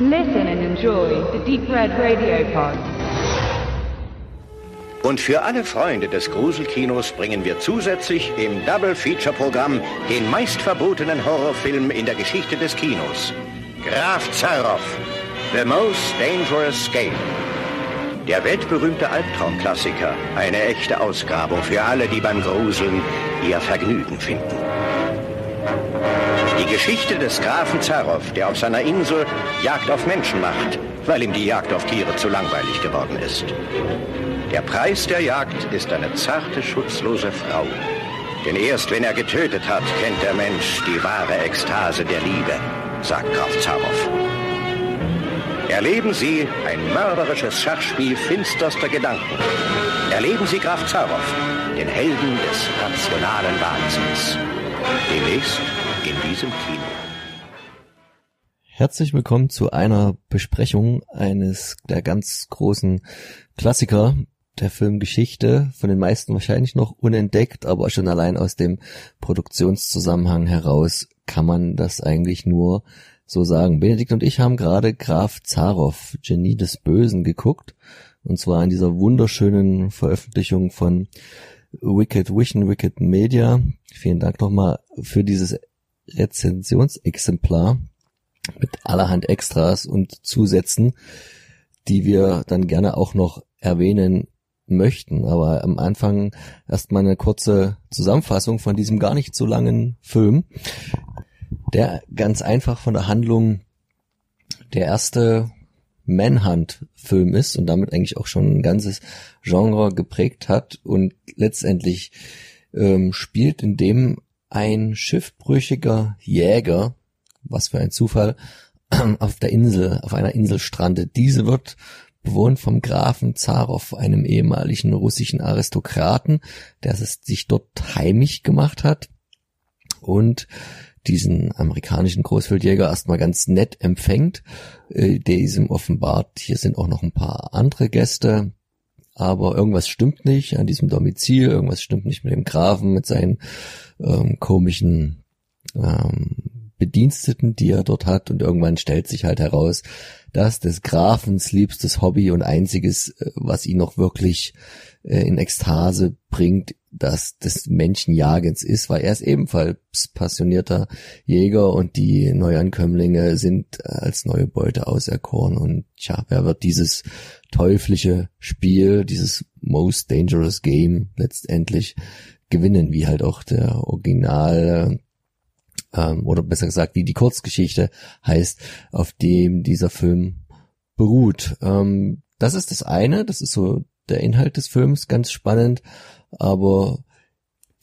Listen and enjoy the Deep Red Radio Pod. Und für alle Freunde des Gruselkinos bringen wir zusätzlich im Double-Feature-Programm den meistverbotenen Horrorfilm in der Geschichte des Kinos. Graf Zaroff, The Most Dangerous Game. Der weltberühmte Albtraumklassiker, eine echte Ausgrabung für alle, die beim Gruseln ihr Vergnügen finden. Geschichte des Grafen Zaroff, der auf seiner Insel Jagd auf Menschen macht, weil ihm die Jagd auf Tiere zu langweilig geworden ist. Der Preis der Jagd ist eine zarte, schutzlose Frau. Denn erst wenn er getötet hat, kennt der Mensch die wahre Ekstase der Liebe, sagt Graf Zaroff. Erleben Sie ein mörderisches Schachspiel finsterster Gedanken. Erleben Sie Graf Zaroff, den Helden des rationalen Wahnsinns. Demnächst in diesem Kino. Herzlich willkommen zu einer Besprechung eines der ganz großen Klassiker der Filmgeschichte, von den meisten wahrscheinlich noch unentdeckt, aber schon allein aus dem Produktionszusammenhang heraus kann man das eigentlich nur so sagen. Benedikt und ich haben gerade Graf Zaroff, Genie des Bösen, geguckt. Und zwar in dieser wunderschönen Veröffentlichung von Wicked Vision, Wicked Media. Vielen Dank nochmal für dieses Rezensionsexemplar mit allerhand Extras und Zusätzen, die wir dann gerne auch noch erwähnen möchten. Aber am Anfang erstmal eine kurze Zusammenfassung von diesem gar nicht so langen Film, der ganz einfach von der Handlung der erste Manhunt-Film ist und damit eigentlich auch schon ein ganzes Genre geprägt hat und letztendlich ähm, spielt in dem ein schiffbrüchiger Jäger, was für ein Zufall, auf der Insel, auf einer Insel strandet. Diese wird bewohnt vom Grafen Zarow, einem ehemaligen russischen Aristokraten, der sich dort heimisch gemacht hat und diesen amerikanischen Großwildjäger erstmal ganz nett empfängt, äh, diesem offenbart, hier sind auch noch ein paar andere Gäste, aber irgendwas stimmt nicht an diesem Domizil, irgendwas stimmt nicht mit dem Grafen, mit seinen ähm, komischen ähm, Bediensteten, die er dort hat und irgendwann stellt sich halt heraus, dass des Grafens liebstes Hobby und einziges, äh, was ihn noch wirklich äh, in Ekstase bringt, dass des Menschenjagens ist, weil er ist ebenfalls passionierter Jäger und die Neuankömmlinge sind äh, als neue Beute auserkoren. Und tja, wer wird dieses teuflische Spiel, dieses most dangerous game letztendlich gewinnen, wie halt auch der Original ähm, oder besser gesagt, wie die Kurzgeschichte heißt, auf dem dieser Film beruht. Ähm, das ist das eine, das ist so der Inhalt des Films, ganz spannend, aber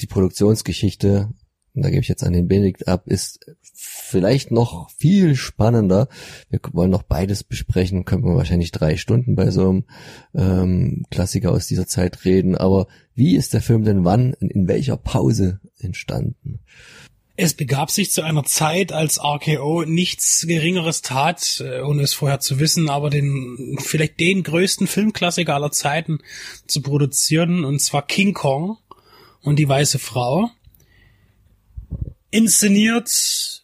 die Produktionsgeschichte, da gebe ich jetzt an den Benedikt ab, ist vielleicht noch viel spannender. Wir wollen noch beides besprechen, können wir wahrscheinlich drei Stunden bei so einem ähm, Klassiker aus dieser Zeit reden. Aber wie ist der Film denn wann, in welcher Pause entstanden? Es begab sich zu einer Zeit, als RKO nichts Geringeres tat, äh, ohne es vorher zu wissen, aber den, vielleicht den größten Filmklassiker aller Zeiten zu produzieren, und zwar King Kong und die Weiße Frau. Inszeniert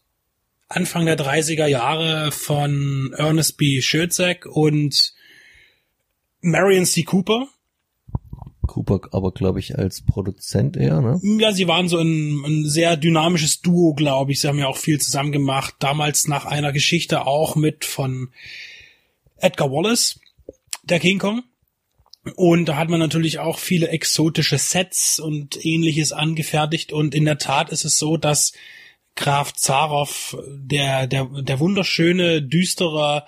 Anfang der 30er Jahre von Ernest B. Schötzek und Marion C. Cooper Cooper aber, glaube ich, als Produzent eher, ne? Ja, sie waren so ein, ein sehr dynamisches Duo, glaube ich. Sie haben ja auch viel zusammen gemacht. Damals nach einer Geschichte auch mit von Edgar Wallace, der King Kong. Und da hat man natürlich auch viele exotische Sets und ähnliches angefertigt. Und in der Tat ist es so, dass Graf Zaroff, der, der, der wunderschöne, düstere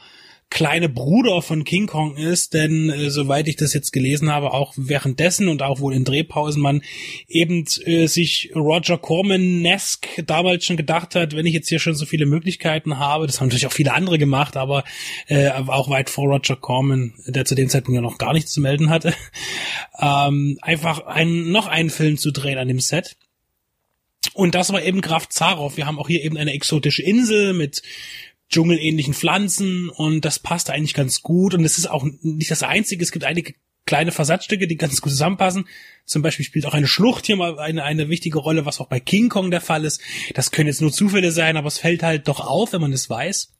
kleine Bruder von King Kong ist, denn äh, soweit ich das jetzt gelesen habe, auch währenddessen und auch wohl in Drehpausen man eben äh, sich Roger Corman-esque damals schon gedacht hat, wenn ich jetzt hier schon so viele Möglichkeiten habe, das haben natürlich auch viele andere gemacht, aber äh, auch weit vor Roger Corman, der zu dem Zeitpunkt ja noch gar nichts zu melden hatte, ähm, einfach einen, noch einen Film zu drehen an dem Set. Und das war eben Graf Zaroff. Wir haben auch hier eben eine exotische Insel mit dschungelähnlichen Pflanzen und das passt eigentlich ganz gut und es ist auch nicht das einzige, es gibt einige kleine Versatzstücke, die ganz gut zusammenpassen. Zum Beispiel spielt auch eine Schlucht hier mal eine, eine wichtige Rolle, was auch bei King Kong der Fall ist. Das können jetzt nur Zufälle sein, aber es fällt halt doch auf, wenn man es weiß.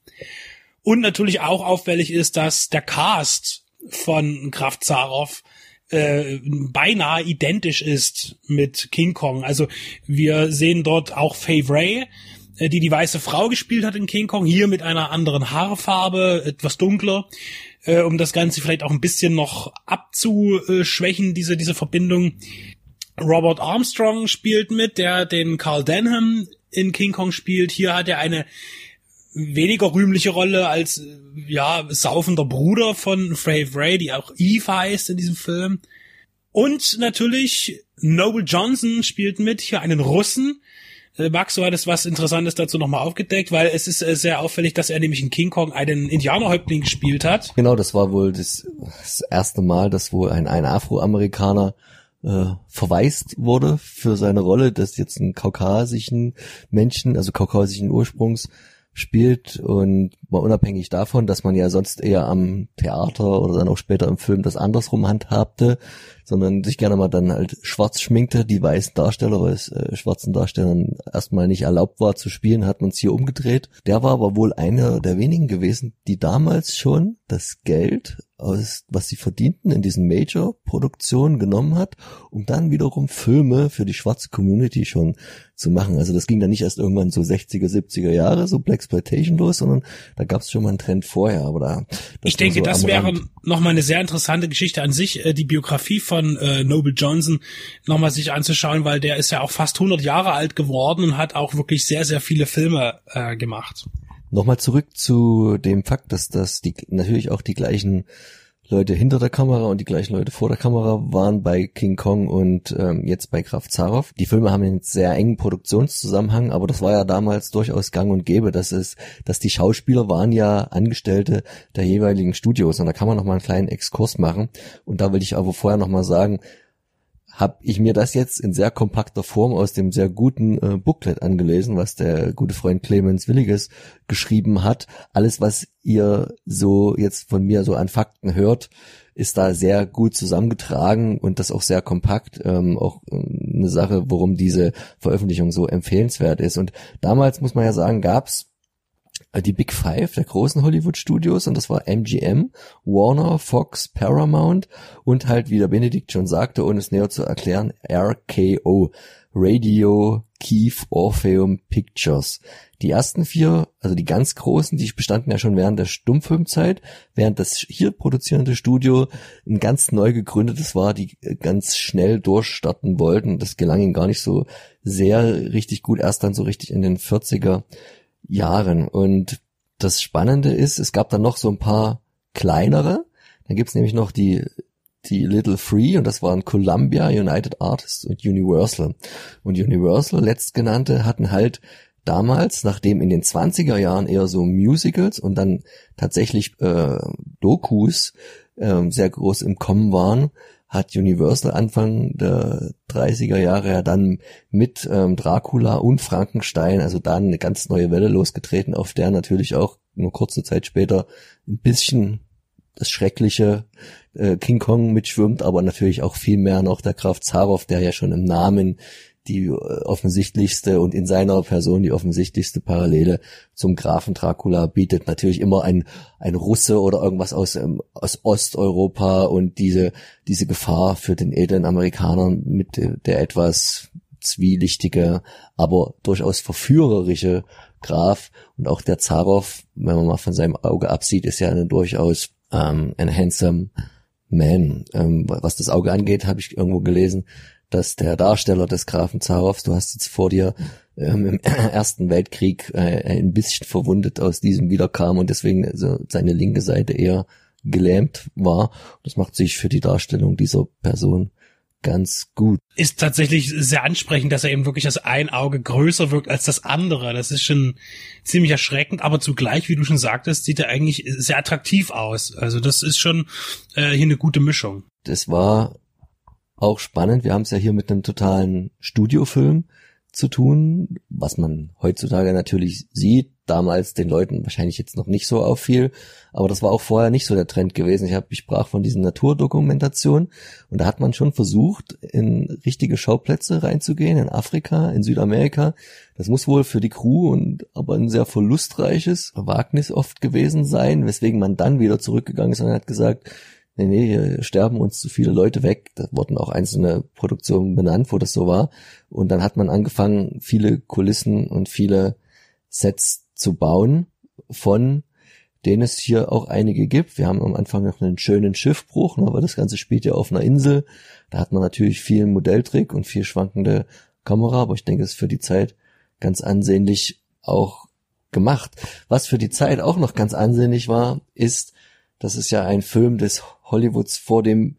Und natürlich auch auffällig ist, dass der Cast von Kraft Zaroff äh, beinahe identisch ist mit King Kong. Also wir sehen dort auch Faye Ray, die die weiße Frau gespielt hat in King Kong, hier mit einer anderen Haarfarbe, etwas dunkler, äh, um das Ganze vielleicht auch ein bisschen noch abzuschwächen, diese, diese Verbindung. Robert Armstrong spielt mit, der den Carl Denham in King Kong spielt. Hier hat er eine weniger rühmliche Rolle als ja saufender Bruder von Frave Ray, die auch Eve heißt in diesem Film. Und natürlich Noble Johnson spielt mit, hier einen Russen. Äh, Max, du hattest was Interessantes dazu nochmal aufgedeckt, weil es ist äh, sehr auffällig, dass er nämlich in King Kong einen Indianerhäuptling gespielt hat. Genau, das war wohl das, das erste Mal, dass wohl ein, ein Afroamerikaner äh, verwaist wurde für seine Rolle, dass jetzt einen kaukasischen Menschen, also kaukasischen Ursprungs, spielt und mal unabhängig davon, dass man ja sonst eher am Theater oder dann auch später im Film das andersrum handhabte, sondern sich gerne mal dann halt schwarz schminkte, die weißen Darsteller, weil es äh, schwarzen Darstellern erstmal nicht erlaubt war zu spielen, hat man es hier umgedreht. Der war aber wohl einer der wenigen gewesen, die damals schon das Geld aus, was sie verdienten in diesen Major-Produktionen genommen hat, um dann wiederum Filme für die schwarze Community schon zu machen. Also das ging dann nicht erst irgendwann so 60er, 70er Jahre, so Black Exploitation los, sondern da gab es schon mal einen Trend vorher. Aber da ich denke, so das wäre nochmal eine sehr interessante Geschichte an sich, äh, die Biografie von äh, Noble Johnson nochmal sich anzuschauen, weil der ist ja auch fast 100 Jahre alt geworden und hat auch wirklich sehr, sehr viele Filme äh, gemacht. Nochmal zurück zu dem Fakt, dass das die natürlich auch die gleichen Leute hinter der Kamera und die gleichen Leute vor der Kamera waren bei King Kong und ähm, jetzt bei Kraft Zaroff. Die Filme haben einen sehr engen Produktionszusammenhang, aber das war ja damals durchaus gang und gäbe, dass es, dass die Schauspieler waren ja Angestellte der jeweiligen Studios und da kann man noch mal einen kleinen Exkurs machen und da will ich aber vorher noch mal sagen, habe ich mir das jetzt in sehr kompakter Form aus dem sehr guten äh, Booklet angelesen, was der gute Freund Clemens Williges geschrieben hat. Alles, was ihr so jetzt von mir so an Fakten hört, ist da sehr gut zusammengetragen und das auch sehr kompakt. Ähm, auch äh, eine Sache, warum diese Veröffentlichung so empfehlenswert ist. Und damals muss man ja sagen, gab's die Big Five der großen Hollywood Studios und das war MGM, Warner, Fox, Paramount und halt, wie der Benedikt schon sagte, ohne es näher zu erklären, RKO, Radio Keith Orpheum Pictures. Die ersten vier, also die ganz großen, die bestanden ja schon während der Stummfilmzeit, während das hier produzierende Studio ein ganz neu gegründetes war, die ganz schnell durchstarten wollten. Das gelang ihnen gar nicht so sehr richtig gut, erst dann so richtig in den 40er Jahren. Und das Spannende ist, es gab dann noch so ein paar kleinere. Dann gibt's nämlich noch die, die Little Free und das waren Columbia, United Artists und Universal. Und Universal, letztgenannte, hatten halt damals, nachdem in den 20er Jahren eher so Musicals und dann tatsächlich äh, Dokus äh, sehr groß im Kommen waren, hat Universal Anfang der 30er Jahre ja dann mit ähm, Dracula und Frankenstein, also dann eine ganz neue Welle losgetreten, auf der natürlich auch nur kurze Zeit später ein bisschen das schreckliche äh, King Kong mitschwimmt, aber natürlich auch viel mehr noch der Graf Zaroff, der ja schon im Namen die äh, offensichtlichste und in seiner Person die offensichtlichste Parallele zum Grafen Dracula bietet. Natürlich immer ein, ein Russe oder irgendwas aus, ähm, aus Osteuropa und diese, diese Gefahr für den edlen Amerikaner mit der etwas zwielichtige, aber durchaus verführerische Graf und auch der Zarow, wenn man mal von seinem Auge absieht, ist ja eine durchaus ähm, ein handsome man. Ähm, was das Auge angeht, habe ich irgendwo gelesen, dass der Darsteller des Grafen Zarows, du hast jetzt vor dir ähm, im Ersten Weltkrieg äh, ein bisschen verwundet aus diesem wiederkam und deswegen also seine linke Seite eher gelähmt war. Das macht sich für die Darstellung dieser Person ganz gut. Ist tatsächlich sehr ansprechend, dass er eben wirklich das ein Auge größer wirkt als das andere. Das ist schon ziemlich erschreckend, aber zugleich, wie du schon sagtest, sieht er eigentlich sehr attraktiv aus. Also das ist schon äh, hier eine gute Mischung. Das war auch spannend. Wir haben es ja hier mit einem totalen Studiofilm zu tun, was man heutzutage natürlich sieht, damals den Leuten wahrscheinlich jetzt noch nicht so auffiel, aber das war auch vorher nicht so der Trend gewesen. Ich habe ich sprach von diesen Naturdokumentationen und da hat man schon versucht, in richtige Schauplätze reinzugehen, in Afrika, in Südamerika. Das muss wohl für die Crew und aber ein sehr verlustreiches Wagnis oft gewesen sein, weswegen man dann wieder zurückgegangen ist und hat gesagt, nee, nee, hier sterben uns zu viele Leute weg. Da wurden auch einzelne Produktionen benannt, wo das so war. Und dann hat man angefangen, viele Kulissen und viele Sets zu bauen, von denen es hier auch einige gibt. Wir haben am Anfang noch einen schönen Schiffbruch, ne, aber das Ganze spielt ja auf einer Insel. Da hat man natürlich viel Modelltrick und viel schwankende Kamera, aber ich denke, es ist für die Zeit ganz ansehnlich auch gemacht. Was für die Zeit auch noch ganz ansehnlich war, ist, das ist ja ein Film des Hollywoods vor dem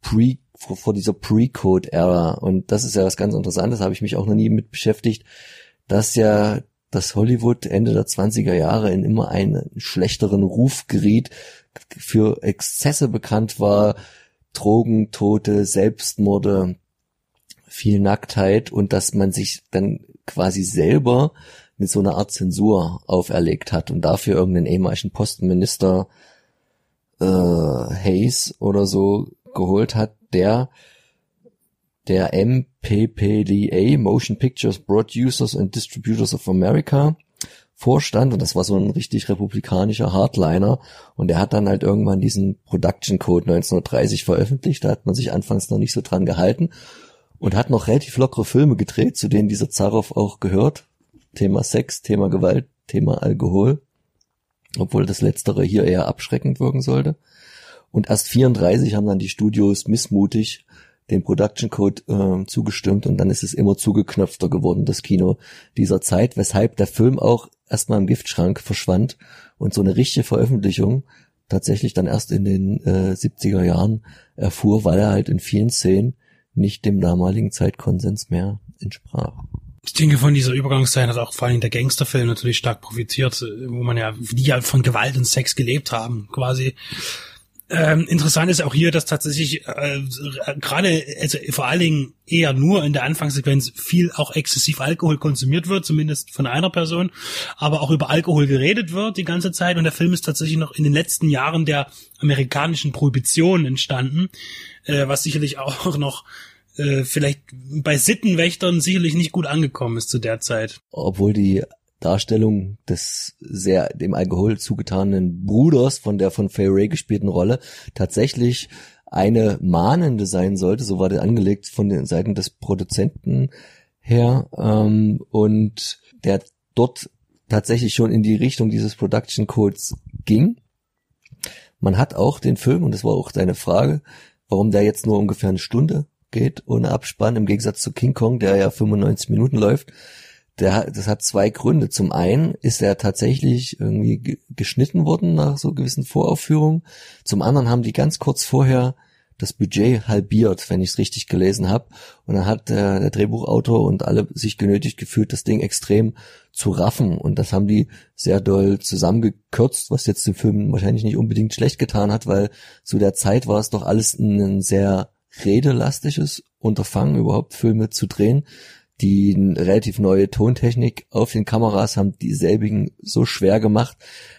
Pre, vor, vor dieser Pre-Code-Ära. Und das ist ja was ganz Interessantes, habe ich mich auch noch nie mit beschäftigt, dass ja das Hollywood Ende der 20er Jahre in immer einen schlechteren Ruf geriet, für Exzesse bekannt war, Drogen, Tote, Selbstmorde, viel Nacktheit und dass man sich dann quasi selber mit so einer Art Zensur auferlegt hat und dafür irgendeinen ehemaligen Postenminister äh, Hayes oder so geholt hat, der der MPPDA, Motion Pictures Producers and Distributors of America, vorstand. Und das war so ein richtig republikanischer Hardliner. Und der hat dann halt irgendwann diesen Production Code 1930 veröffentlicht, da hat man sich anfangs noch nicht so dran gehalten. Und hat noch relativ lockere Filme gedreht, zu denen dieser Zaroff auch gehört. Thema Sex, Thema Gewalt, Thema Alkohol obwohl das letztere hier eher abschreckend wirken sollte. Und erst 34 haben dann die Studios missmutig den Production Code äh, zugestimmt und dann ist es immer zugeknöpfter geworden, das Kino dieser Zeit, weshalb der Film auch erstmal im Giftschrank verschwand und so eine richtige Veröffentlichung tatsächlich dann erst in den äh, 70er Jahren erfuhr, weil er halt in vielen Szenen nicht dem damaligen Zeitkonsens mehr entsprach. Ich denke, von dieser Übergangszeit hat auch vor allem der Gangsterfilm natürlich stark profitiert, wo man ja, die ja von Gewalt und Sex gelebt haben, quasi. Ähm, interessant ist auch hier, dass tatsächlich äh, gerade, also vor allen Dingen eher nur in der Anfangssequenz viel auch exzessiv Alkohol konsumiert wird, zumindest von einer Person, aber auch über Alkohol geredet wird die ganze Zeit und der Film ist tatsächlich noch in den letzten Jahren der amerikanischen Prohibition entstanden, äh, was sicherlich auch noch äh, vielleicht bei Sittenwächtern sicherlich nicht gut angekommen ist zu der Zeit. Obwohl die Darstellung des sehr dem Alkohol zugetanen Bruders von der von Fay Ray gespielten Rolle tatsächlich eine mahnende sein sollte, so war der angelegt von den Seiten des Produzenten her ähm, und der dort tatsächlich schon in die Richtung dieses Production Codes ging. Man hat auch den Film, und das war auch deine Frage, warum der jetzt nur ungefähr eine Stunde geht ohne Abspann, im Gegensatz zu King Kong, der ja 95 Minuten läuft. Der, das hat zwei Gründe. Zum einen ist er tatsächlich irgendwie geschnitten worden nach so gewissen Voraufführungen. Zum anderen haben die ganz kurz vorher das Budget halbiert, wenn ich es richtig gelesen habe. Und dann hat der, der Drehbuchautor und alle sich genötigt gefühlt, das Ding extrem zu raffen. Und das haben die sehr doll zusammengekürzt, was jetzt dem Film wahrscheinlich nicht unbedingt schlecht getan hat, weil zu der Zeit war es doch alles ein sehr redelastiges Unterfangen, überhaupt Filme zu drehen. Die relativ neue Tontechnik auf den Kameras haben dieselbigen so schwer gemacht,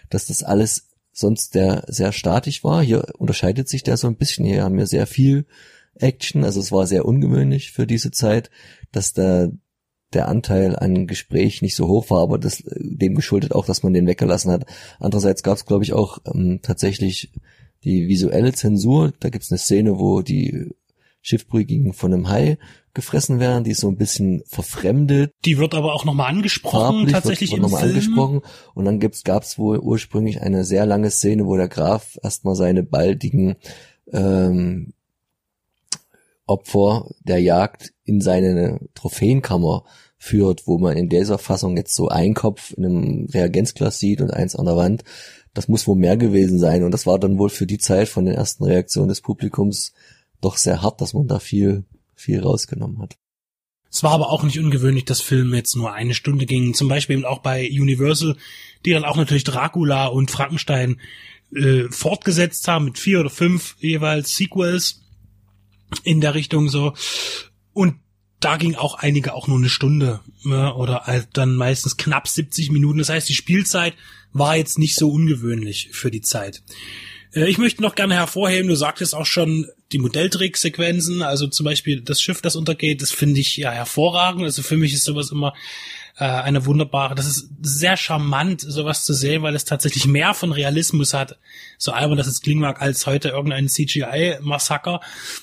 dass das alles sonst der sehr statisch war. Hier unterscheidet sich der so ein bisschen. Hier haben wir sehr viel Action. Also es war sehr ungewöhnlich für diese Zeit, dass da der Anteil an Gespräch nicht so hoch war, aber das dem geschuldet auch, dass man den weggelassen hat. Andererseits gab es, glaube ich, auch ähm, tatsächlich die visuelle Zensur. Da gibt es eine Szene, wo die Schiffbrüchigen von einem Hai gefressen werden, die ist so ein bisschen verfremdet. Die wird aber auch nochmal angesprochen, Farblich tatsächlich wird, wird Film. angesprochen. Und dann gibt's, gab's wohl ursprünglich eine sehr lange Szene, wo der Graf erstmal seine baldigen ähm, Opfer der Jagd in seine Trophäenkammer führt, wo man in dieser Fassung jetzt so ein Kopf in einem Reagenzglas sieht und eins an der Wand. Das muss wohl mehr gewesen sein. Und das war dann wohl für die Zeit von den ersten Reaktionen des Publikums doch sehr hart, dass man da viel, viel rausgenommen hat. Es war aber auch nicht ungewöhnlich, dass Filme jetzt nur eine Stunde gingen. Zum Beispiel eben auch bei Universal, die dann auch natürlich Dracula und Frankenstein äh, fortgesetzt haben mit vier oder fünf jeweils Sequels in der Richtung so. Und da ging auch einige auch nur eine Stunde ne, oder halt dann meistens knapp 70 Minuten. Das heißt, die Spielzeit war jetzt nicht so ungewöhnlich für die Zeit. Äh, ich möchte noch gerne hervorheben, du sagtest auch schon, die Modelltricksequenzen, also zum Beispiel das Schiff, das untergeht, das finde ich ja hervorragend. Also für mich ist sowas immer äh, eine wunderbare, das ist sehr charmant, sowas zu sehen, weil es tatsächlich mehr von Realismus hat, so albern das jetzt klingen als heute irgendein CGI-Massaker.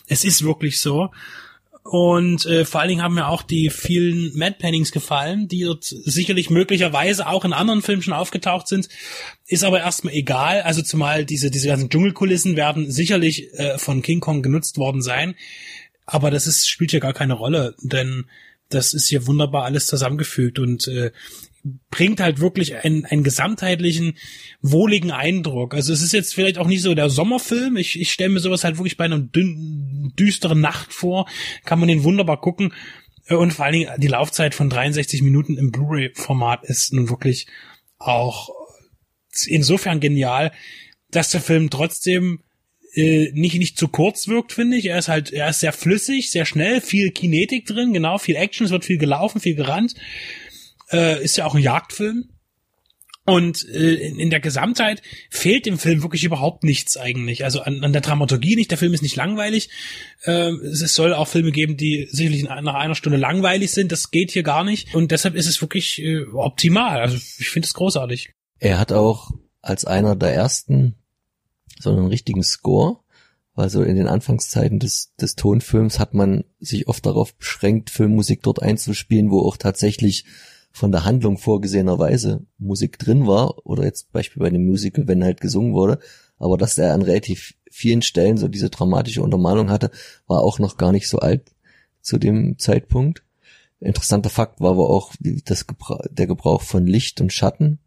Es ist wirklich so. Und äh, vor allen Dingen haben mir auch die vielen Mad Paintings gefallen, die dort sicherlich möglicherweise auch in anderen Filmen schon aufgetaucht sind. Ist aber erstmal egal. Also zumal diese, diese ganzen Dschungelkulissen werden sicherlich äh, von King Kong genutzt worden sein. Aber das ist, spielt ja gar keine Rolle, denn das ist hier wunderbar alles zusammengefügt und äh, bringt halt wirklich einen, einen gesamtheitlichen, wohligen Eindruck. Also es ist jetzt vielleicht auch nicht so der Sommerfilm. Ich, ich stelle mir sowas halt wirklich bei einer dünn, düsteren Nacht vor. Kann man den wunderbar gucken. Und vor allen Dingen die Laufzeit von 63 Minuten im Blu-ray-Format ist nun wirklich auch insofern genial, dass der Film trotzdem äh, nicht nicht zu kurz wirkt, finde ich. Er ist halt, er ist sehr flüssig, sehr schnell, viel Kinetik drin, genau, viel Action, es wird viel gelaufen, viel gerannt äh, ist ja auch ein Jagdfilm. Und äh, in, der Gesamtheit fehlt dem Film wirklich überhaupt nichts eigentlich. Also an, an der Dramaturgie nicht. Der Film ist nicht langweilig. Äh, es soll auch Filme geben, die sicherlich nach einer Stunde langweilig sind. Das geht hier gar nicht. Und deshalb ist es wirklich äh, optimal. Also ich finde es großartig. Er hat auch als einer der ersten so einen richtigen Score. Also in den Anfangszeiten des, des Tonfilms hat man sich oft darauf beschränkt, Filmmusik dort einzuspielen, wo auch tatsächlich von der Handlung vorgesehenerweise Musik drin war, oder jetzt Beispiel bei dem Musical, wenn halt gesungen wurde, aber dass er an relativ vielen Stellen so diese dramatische Untermalung hatte, war auch noch gar nicht so alt zu dem Zeitpunkt. Interessanter Fakt war aber auch das Gebra der Gebrauch von Licht und Schatten,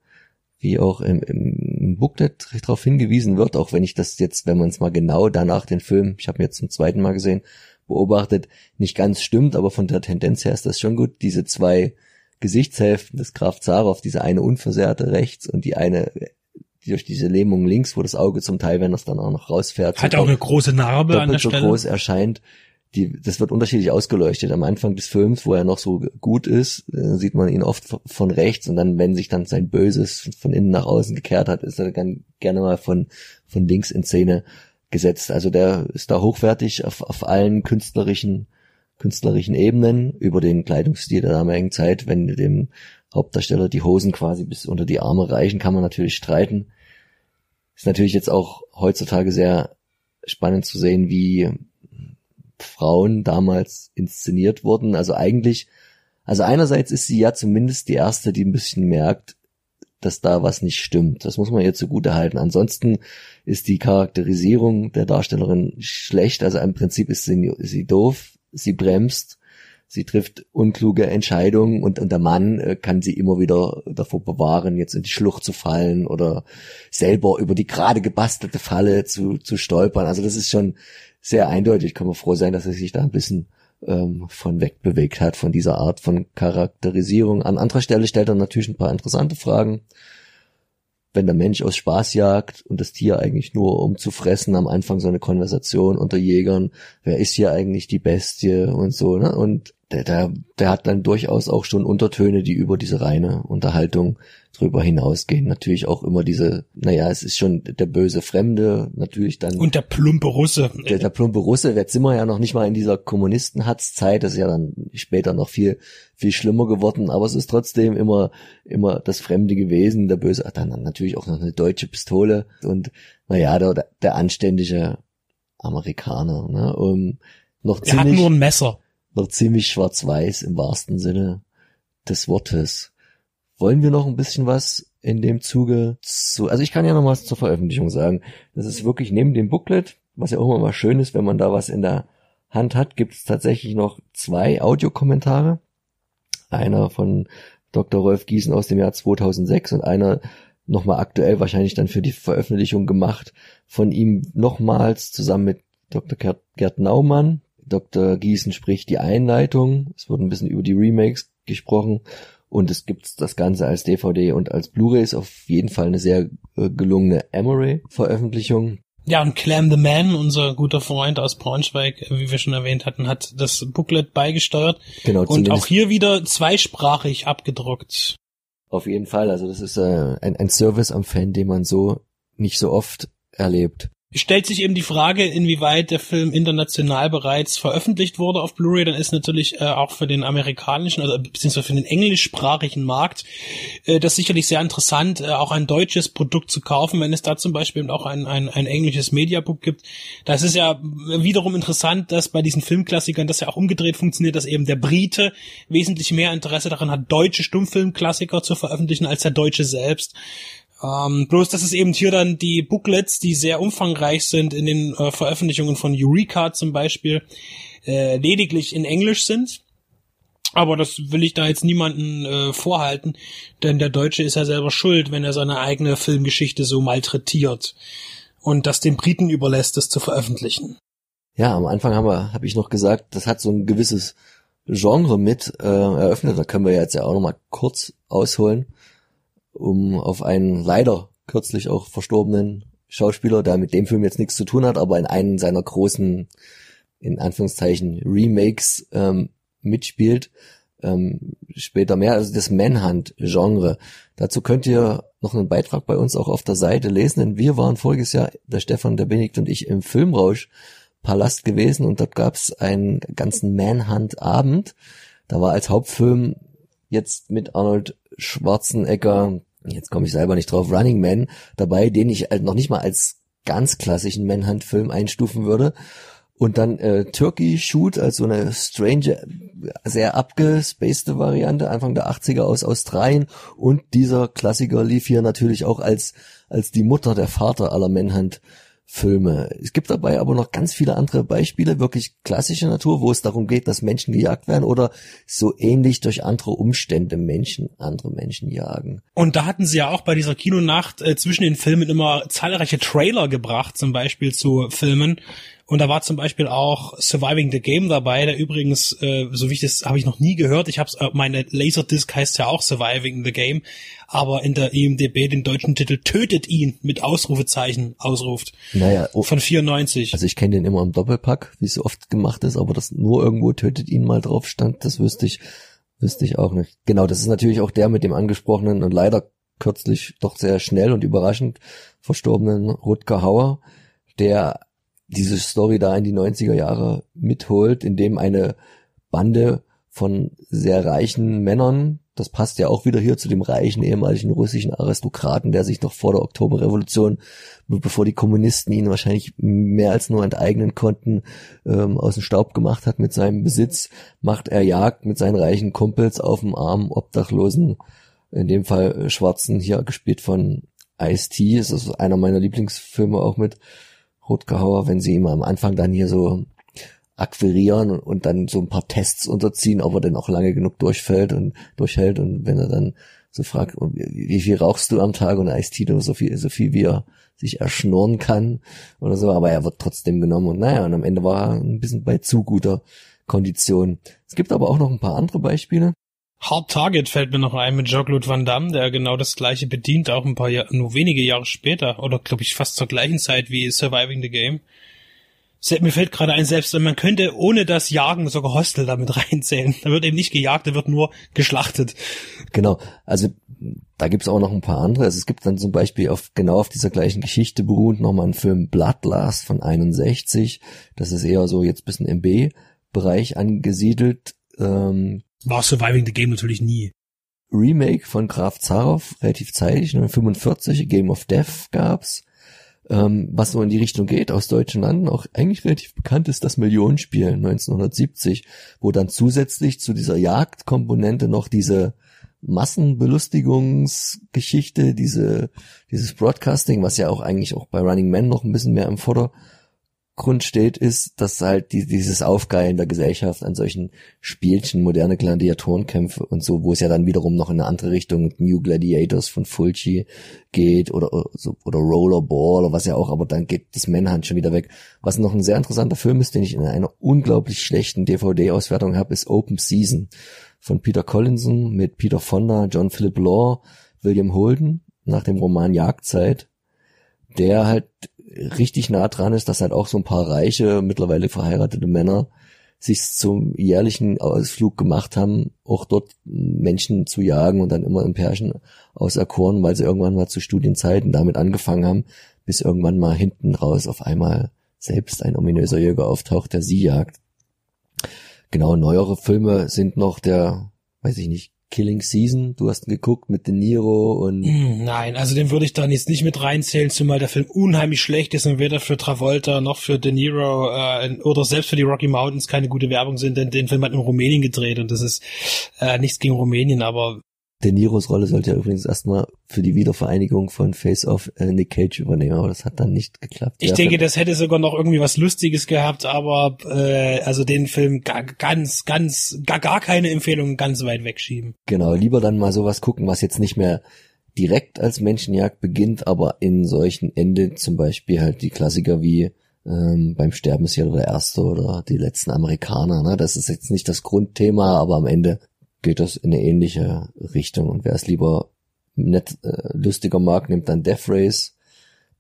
wie auch im, im Booklet darauf hingewiesen wird, auch wenn ich das jetzt, wenn man es mal genau danach den Film, ich habe ihn jetzt zum zweiten Mal gesehen, beobachtet, nicht ganz stimmt, aber von der Tendenz her ist das schon gut. Diese zwei Gesichtshälften des Graf Zarow, diese eine unversehrte rechts und die eine die durch diese Lähmung links, wo das Auge zum Teil, wenn das dann auch noch rausfährt, hat auch eine große Narbe an der so Stelle. groß erscheint. Die, das wird unterschiedlich ausgeleuchtet. Am Anfang des Films, wo er noch so gut ist, äh, sieht man ihn oft von rechts und dann, wenn sich dann sein Böses von innen nach außen gekehrt hat, ist er dann gerne mal von, von links in Szene gesetzt. Also der ist da hochwertig auf, auf allen künstlerischen künstlerischen Ebenen über den Kleidungsstil der damaligen Zeit. Wenn dem Hauptdarsteller die Hosen quasi bis unter die Arme reichen, kann man natürlich streiten. Ist natürlich jetzt auch heutzutage sehr spannend zu sehen, wie Frauen damals inszeniert wurden. Also eigentlich, also einerseits ist sie ja zumindest die erste, die ein bisschen merkt, dass da was nicht stimmt. Das muss man ihr zugute halten. Ansonsten ist die Charakterisierung der Darstellerin schlecht. Also im Prinzip ist sie, ist sie doof, sie bremst, sie trifft unkluge Entscheidungen und, und der Mann äh, kann sie immer wieder davor bewahren, jetzt in die Schlucht zu fallen oder selber über die gerade gebastelte Falle zu, zu stolpern. Also das ist schon sehr eindeutig. Kann man froh sein, dass er sich da ein bisschen ähm, von wegbewegt hat, von dieser Art von Charakterisierung. An anderer Stelle stellt er natürlich ein paar interessante Fragen wenn der Mensch aus Spaß jagt und das Tier eigentlich nur um zu fressen, am Anfang so eine Konversation unter Jägern, wer ist hier eigentlich die Bestie und so, ne? Und der, der, der hat dann durchaus auch schon Untertöne, die über diese reine Unterhaltung drüber hinausgehen. Natürlich auch immer diese, naja, es ist schon der böse Fremde, natürlich dann. Und der plumpe Russe. Der, der plumpe Russe, jetzt sind wir ja noch nicht mal in dieser Kommunistenhatzzeit, das ist ja dann später noch viel, viel schlimmer geworden, aber es ist trotzdem immer, immer das Fremde gewesen, der böse, dann natürlich auch noch eine deutsche Pistole und, naja, der, der anständige Amerikaner, ne, um, noch er hat nur ein Messer noch ziemlich schwarz-weiß im wahrsten Sinne des Wortes. Wollen wir noch ein bisschen was in dem Zuge zu, also ich kann ja noch was zur Veröffentlichung sagen. Das ist wirklich neben dem Booklet, was ja auch immer mal schön ist, wenn man da was in der Hand hat, gibt es tatsächlich noch zwei Audiokommentare. Einer von Dr. Rolf Giesen aus dem Jahr 2006 und einer nochmal aktuell wahrscheinlich dann für die Veröffentlichung gemacht von ihm nochmals zusammen mit Dr. Gerd, Gerd Naumann, Dr. Giesen spricht die Einleitung. Es wird ein bisschen über die Remakes gesprochen. Und es gibt das Ganze als DVD und als Blu-ray ist auf jeden Fall eine sehr äh, gelungene Emory-Veröffentlichung. Ja, und Clam the Man, unser guter Freund aus Braunschweig, äh, wie wir schon erwähnt hatten, hat das Booklet beigesteuert. Genau, und auch hier wieder zweisprachig abgedruckt. Auf jeden Fall. Also das ist äh, ein, ein Service am Fan, den man so nicht so oft erlebt. Stellt sich eben die Frage, inwieweit der Film international bereits veröffentlicht wurde auf Blu-ray. Dann ist natürlich äh, auch für den amerikanischen, also beziehungsweise für den englischsprachigen Markt äh, das sicherlich sehr interessant, äh, auch ein deutsches Produkt zu kaufen, wenn es da zum Beispiel eben auch ein, ein, ein englisches Mediabook gibt. Das ist ja wiederum interessant, dass bei diesen Filmklassikern das ja auch umgedreht funktioniert, dass eben der Brite wesentlich mehr Interesse daran hat, deutsche Stummfilmklassiker zu veröffentlichen, als der Deutsche selbst. Ähm, bloß, dass es eben hier dann die Booklets, die sehr umfangreich sind in den äh, Veröffentlichungen von Eureka zum Beispiel, äh, lediglich in Englisch sind. Aber das will ich da jetzt niemanden äh, vorhalten, denn der Deutsche ist ja selber schuld, wenn er seine eigene Filmgeschichte so malträtiert und das den Briten überlässt, das zu veröffentlichen. Ja, am Anfang habe ich noch gesagt, das hat so ein gewisses Genre mit äh, eröffnet. Da können wir jetzt ja auch noch mal kurz ausholen, um auf einen leider kürzlich auch verstorbenen Schauspieler, der mit dem Film jetzt nichts zu tun hat, aber in einem seiner großen, in Anführungszeichen, Remakes ähm, mitspielt. Ähm, später mehr, also das Manhunt-Genre. Dazu könnt ihr noch einen Beitrag bei uns auch auf der Seite lesen, denn wir waren voriges Jahr, der Stefan, der Benedikt und ich, im Filmrausch Palast gewesen und dort gab es einen ganzen Manhunt-Abend. Da war als Hauptfilm jetzt mit Arnold Schwarzenegger, jetzt komme ich selber nicht drauf, Running Man dabei, den ich halt noch nicht mal als ganz klassischen Manhunt-Film einstufen würde. Und dann äh, Turkey Shoot als so eine strange, sehr abgespacede Variante, Anfang der 80er aus Australien. Und dieser Klassiker lief hier natürlich auch als, als die Mutter, der Vater aller Manhunt Filme. Es gibt dabei aber noch ganz viele andere Beispiele, wirklich klassischer Natur, wo es darum geht, dass Menschen gejagt werden oder so ähnlich durch andere Umstände Menschen andere Menschen jagen. Und da hatten sie ja auch bei dieser Kinonacht äh, zwischen den Filmen immer zahlreiche Trailer gebracht, zum Beispiel zu Filmen. Und da war zum Beispiel auch Surviving the Game dabei, der übrigens, äh, so wie ich das habe ich noch nie gehört. Ich habe äh, meine Laserdisc heißt ja auch Surviving the Game, aber in der IMDb den deutschen Titel Tötet ihn mit Ausrufezeichen ausruft. Naja, oh, Von 94. also ich kenne den immer im Doppelpack, wie es so oft gemacht ist, aber dass nur irgendwo tötet ihn mal drauf stand, das wüsste ich, wüsste ich auch nicht. Genau, das ist natürlich auch der mit dem angesprochenen und leider kürzlich doch sehr schnell und überraschend verstorbenen Rutger Hauer, der diese Story da in die 90er Jahre mitholt, in dem eine Bande von sehr reichen Männern, das passt ja auch wieder hier zu dem reichen ehemaligen russischen Aristokraten, der sich noch vor der Oktoberrevolution, bevor die Kommunisten ihn wahrscheinlich mehr als nur enteignen konnten, ähm, aus dem Staub gemacht hat mit seinem Besitz, macht er Jagd mit seinen reichen Kumpels auf dem armen Obdachlosen, in dem Fall Schwarzen, hier gespielt von Ice-T, ist also einer meiner Lieblingsfilme auch mit Rutger Hauer, wenn sie ihm am Anfang dann hier so akquirieren und, dann so ein paar Tests unterziehen, ob er denn auch lange genug durchfällt und durchhält und wenn er dann so fragt, wie, viel rauchst du am Tag und nur so viel, so viel wie er sich erschnurren kann oder so, aber er wird trotzdem genommen und naja, und am Ende war er ein bisschen bei zu guter Kondition. Es gibt aber auch noch ein paar andere Beispiele. Hard Target fällt mir noch ein mit Jean-Claude Van Damme, der genau das gleiche bedient, auch ein paar Jahr, nur wenige Jahre später oder glaube ich fast zur gleichen Zeit wie Surviving the Game. Mir fällt gerade ein, selbst man könnte ohne das Jagen sogar Hostel damit reinzählen. Da wird eben nicht gejagt, da wird nur geschlachtet. Genau, also da gibt's auch noch ein paar andere. Also es gibt dann zum Beispiel auf genau auf dieser gleichen Geschichte beruhend nochmal einen Film Bloodlust von 61. Das ist eher so jetzt bisschen im B-Bereich angesiedelt. Ähm, War Surviving the Game natürlich nie. Remake von Graf Zaroff, relativ zeitig, 1945, Game of Death gab's. Ähm, was so in die Richtung geht, aus deutschen Landen auch eigentlich relativ bekannt ist das Millionenspiel 1970, wo dann zusätzlich zu dieser Jagdkomponente noch diese Massenbelustigungsgeschichte, diese, dieses Broadcasting, was ja auch eigentlich auch bei Running Man noch ein bisschen mehr im Vordergrund steht, ist, dass halt die, dieses Aufgeilen der Gesellschaft an solchen Spielchen, moderne Gladiatorenkämpfe und so, wo es ja dann wiederum noch in eine andere Richtung New Gladiators von Fulci geht oder, oder, oder Rollerball oder was ja auch, aber dann geht das Manhunt schon wieder weg. Was noch ein sehr interessanter Film ist, den ich in einer unglaublich schlechten DVD-Auswertung habe, ist Open Season von Peter Collinson mit Peter Fonda, John Philip Law, William Holden nach dem Roman Jagdzeit. Der halt richtig nah dran ist, dass halt auch so ein paar reiche, mittlerweile verheiratete Männer sich zum jährlichen Ausflug gemacht haben, auch dort Menschen zu jagen und dann immer ein Pärchen auserkoren, weil sie irgendwann mal zu Studienzeiten damit angefangen haben, bis irgendwann mal hinten raus auf einmal selbst ein ominöser Jäger auftaucht, der sie jagt. Genau, neuere Filme sind noch der, weiß ich nicht, Killing Season. Du hast geguckt mit De Niro und. Hm, nein, also den würde ich da jetzt nicht mit reinzählen, zumal der Film unheimlich schlecht ist und weder für Travolta noch für De Niro äh, oder selbst für die Rocky Mountains keine gute Werbung sind, denn den Film hat in Rumänien gedreht und das ist äh, nichts gegen Rumänien, aber De Niros Rolle sollte ja übrigens erstmal für die Wiedervereinigung von Face Off äh, Nick Cage übernehmen, aber das hat dann nicht geklappt. Ich ja, denke, das hätte sogar noch irgendwie was Lustiges gehabt, aber äh, also den Film ganz, ganz, gar, gar keine Empfehlung ganz weit wegschieben. Genau, lieber dann mal sowas gucken, was jetzt nicht mehr direkt als Menschenjagd beginnt, aber in solchen Ende zum Beispiel halt die Klassiker wie ähm, beim Sterben ist ja der Erste oder die letzten Amerikaner. Ne? Das ist jetzt nicht das Grundthema, aber am Ende geht das in eine ähnliche Richtung. Und wer es lieber nett äh, lustiger mag, nimmt dann Death Race.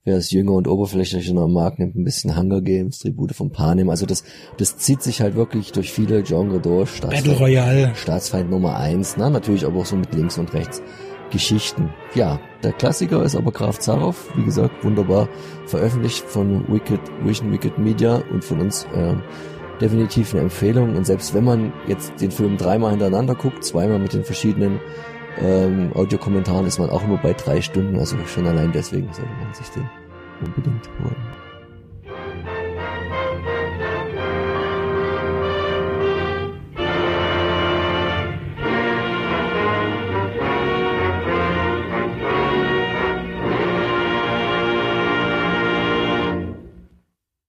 Wer es jünger und oberflächlicher mag, nimmt ein bisschen Hunger Games, Tribute von Panem. Also das, das zieht sich halt wirklich durch viele Genre durch. Staatsfeind, Battle Royale. Staatsfeind Nummer eins. Na, natürlich aber auch so mit links und rechts Geschichten. Ja, der Klassiker ist aber Graf Zaroff. Wie gesagt, wunderbar veröffentlicht von Wicked, Vision Wicked Media und von uns, äh, definitiv eine Empfehlung. Und selbst wenn man jetzt den Film dreimal hintereinander guckt, zweimal mit den verschiedenen ähm, Audiokommentaren, ist man auch nur bei drei Stunden. Also schon allein deswegen sollte man sich den unbedingt holen.